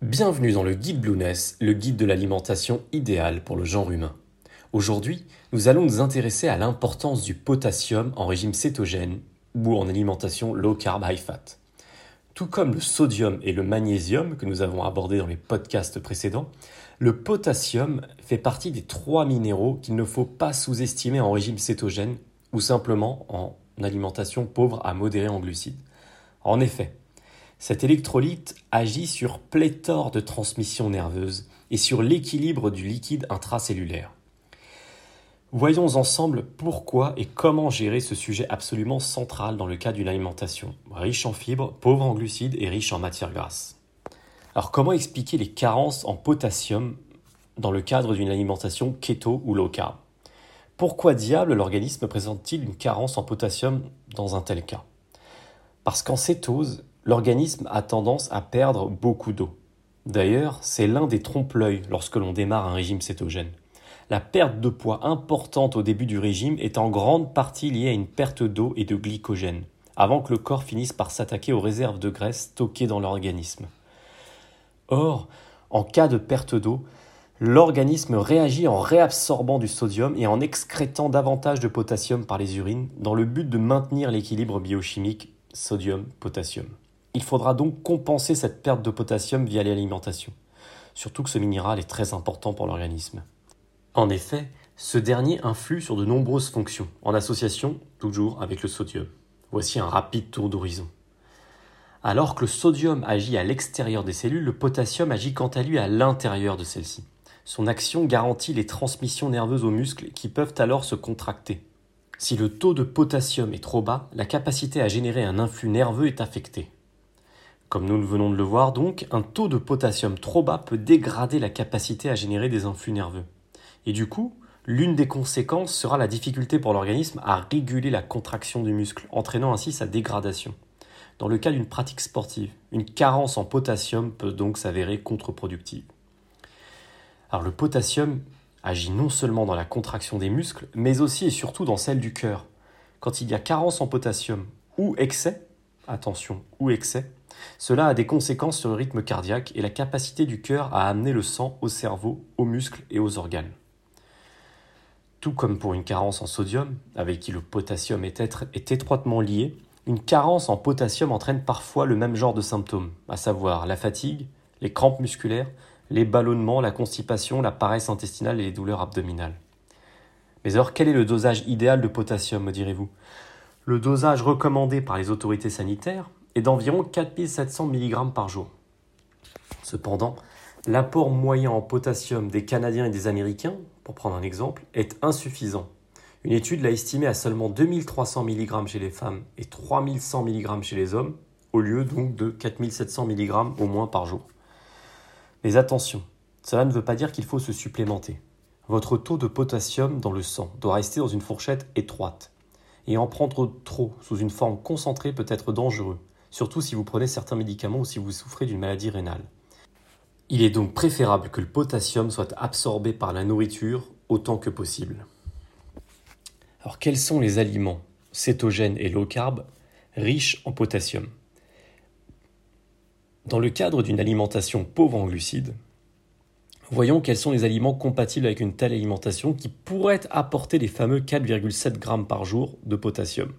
Bienvenue dans le guide Blueness, le guide de l'alimentation idéale pour le genre humain. Aujourd'hui, nous allons nous intéresser à l'importance du potassium en régime cétogène ou en alimentation low carb high fat. Tout comme le sodium et le magnésium que nous avons abordés dans les podcasts précédents, le potassium fait partie des trois minéraux qu'il ne faut pas sous-estimer en régime cétogène ou simplement en alimentation pauvre à modérée en glucides. En effet, cet électrolyte agit sur pléthore de transmissions nerveuses et sur l'équilibre du liquide intracellulaire. Voyons ensemble pourquoi et comment gérer ce sujet absolument central dans le cas d'une alimentation riche en fibres, pauvre en glucides et riche en matières grasses. Alors comment expliquer les carences en potassium dans le cadre d'une alimentation keto ou low carb? Pourquoi diable l'organisme présente-t-il une carence en potassium dans un tel cas? Parce qu'en cétose, l'organisme a tendance à perdre beaucoup d'eau. D'ailleurs, c'est l'un des trompe-l'œil lorsque l'on démarre un régime cétogène. La perte de poids importante au début du régime est en grande partie liée à une perte d'eau et de glycogène, avant que le corps finisse par s'attaquer aux réserves de graisse stockées dans l'organisme. Or, en cas de perte d'eau, l'organisme réagit en réabsorbant du sodium et en excrétant davantage de potassium par les urines dans le but de maintenir l'équilibre biochimique sodium-potassium. Il faudra donc compenser cette perte de potassium via l'alimentation, surtout que ce minéral est très important pour l'organisme. En effet, ce dernier influe sur de nombreuses fonctions, en association toujours avec le sodium. Voici un rapide tour d'horizon. Alors que le sodium agit à l'extérieur des cellules, le potassium agit quant à lui à l'intérieur de celles-ci. Son action garantit les transmissions nerveuses aux muscles qui peuvent alors se contracter. Si le taux de potassium est trop bas, la capacité à générer un influx nerveux est affectée. Comme nous venons de le voir donc, un taux de potassium trop bas peut dégrader la capacité à générer des influx nerveux. Et du coup, l'une des conséquences sera la difficulté pour l'organisme à réguler la contraction du muscle, entraînant ainsi sa dégradation. Dans le cas d'une pratique sportive, une carence en potassium peut donc s'avérer contre-productive. Alors le potassium agit non seulement dans la contraction des muscles, mais aussi et surtout dans celle du cœur. Quand il y a carence en potassium ou excès, attention, ou excès, cela a des conséquences sur le rythme cardiaque et la capacité du cœur à amener le sang au cerveau, aux muscles et aux organes. Tout comme pour une carence en sodium, avec qui le potassium est, étroitement lié, une carence en potassium entraîne parfois le même genre de symptômes, à savoir la fatigue, les crampes musculaires, les ballonnements, la constipation, la paresse intestinale et les douleurs abdominales. Mais alors quel est le dosage idéal de potassium, me direz-vous? Le dosage recommandé par les autorités sanitaires est d'environ 4700 mg par jour. Cependant, l'apport moyen en potassium des Canadiens et des Américains, pour prendre un exemple, est insuffisant. Une étude l'a estimé à seulement 2300 mg chez les femmes et 3100 mg chez les hommes, au lieu donc de 4700 mg au moins par jour. Mais attention, cela ne veut pas dire qu'il faut se supplémenter. Votre taux de potassium dans le sang doit rester dans une fourchette étroite. Et en prendre trop sous une forme concentrée peut être dangereux, surtout si vous prenez certains médicaments ou si vous souffrez d'une maladie rénale. Il est donc préférable que le potassium soit absorbé par la nourriture autant que possible. Alors quels sont les aliments cétogènes et low carb riches en potassium? Dans le cadre d'une alimentation pauvre en glucides, voyons quels sont les aliments compatibles avec une telle alimentation qui pourraient apporter les fameux 4,7 g par jour de potassium.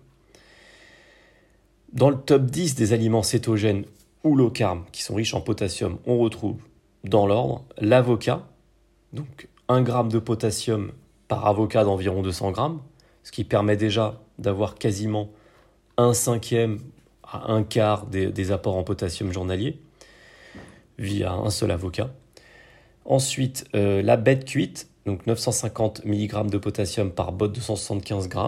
Dans le top 10 des aliments cétogènes ou low carb qui sont riches en potassium, on retrouve dans l'ordre l'avocat, donc 1 g de potassium par avocat d'environ 200 g, ce qui permet déjà d'avoir quasiment un cinquième à un quart des, apports en potassium journaliers via un seul avocat. Ensuite, euh, la bête cuite, donc 950 mg de potassium par botte de 175 g.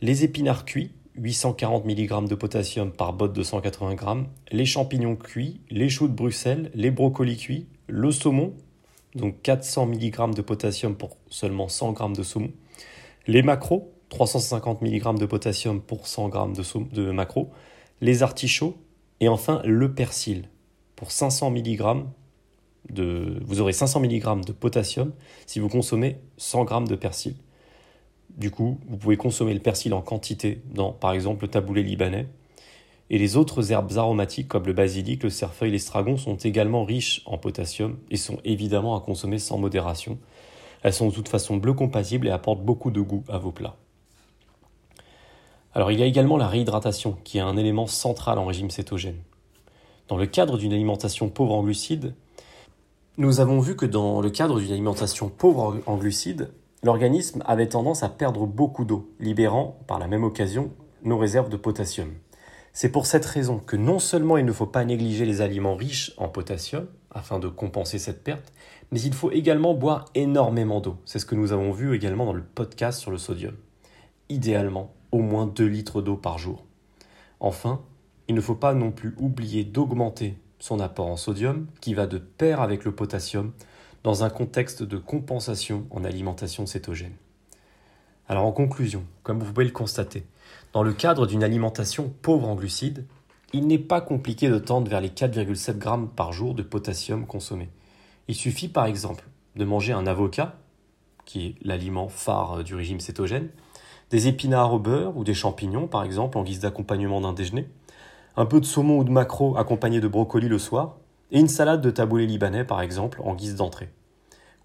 Les épinards cuits, 840 mg de potassium par botte de 180 g, les champignons cuits, les choux de Bruxelles, les brocolis cuits, le saumon, donc 400 mg de potassium pour seulement 100 g de saumon, les macros, 350 mg de potassium pour 100 g de, macros, les artichauts et enfin le persil pour 500 mg de vous aurez 500 mg de potassium si vous consommez 100 g de persil. Du coup, vous pouvez consommer le persil en quantité dans, par exemple, le taboulé libanais. Et les autres herbes aromatiques comme le basilic, le cerfeuil, l'estragon sont également riches en potassium et sont évidemment à consommer sans modération. Elles sont de toute façon bleu compatibles et apportent beaucoup de goût à vos plats. Alors il y a également la réhydratation qui est un élément central en régime cétogène. Dans le cadre d'une alimentation pauvre en glucides, nous avons vu que dans le cadre d'une alimentation pauvre en glucides, l'organisme avait tendance à perdre beaucoup d'eau, libérant par la même occasion nos réserves de potassium. C'est pour cette raison que non seulement il ne faut pas négliger les aliments riches en potassium afin de compenser cette perte, mais il faut également boire énormément d'eau. C'est ce que nous avons vu également dans le podcast sur le sodium. Idéalement, au moins 2 litres d'eau par jour. Enfin, il ne faut pas non plus oublier d'augmenter son apport en sodium, qui va de pair avec le potassium, dans un contexte de compensation en alimentation cétogène. Alors en conclusion, comme vous pouvez le constater, dans le cadre d'une alimentation pauvre en glucides, il n'est pas compliqué de tendre vers les 4,7 grammes par jour de potassium consommé. Il suffit par exemple de manger un avocat, qui est l'aliment phare du régime cétogène, des épinards au beurre ou des champignons par exemple en guise d'accompagnement d'un déjeuner, un peu de saumon ou de maquereau accompagné de brocoli le soir, et une salade de taboulé libanais par exemple en guise d'entrée.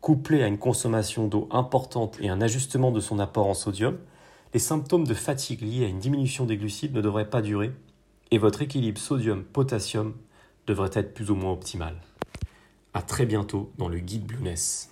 Couplé à une consommation d'eau importante et un ajustement de son apport en sodium, les symptômes de fatigue liés à une diminution des glucides ne devraient pas durer et votre équilibre sodium-potassium devrait être plus ou moins optimal. A très bientôt dans le guide Blueness.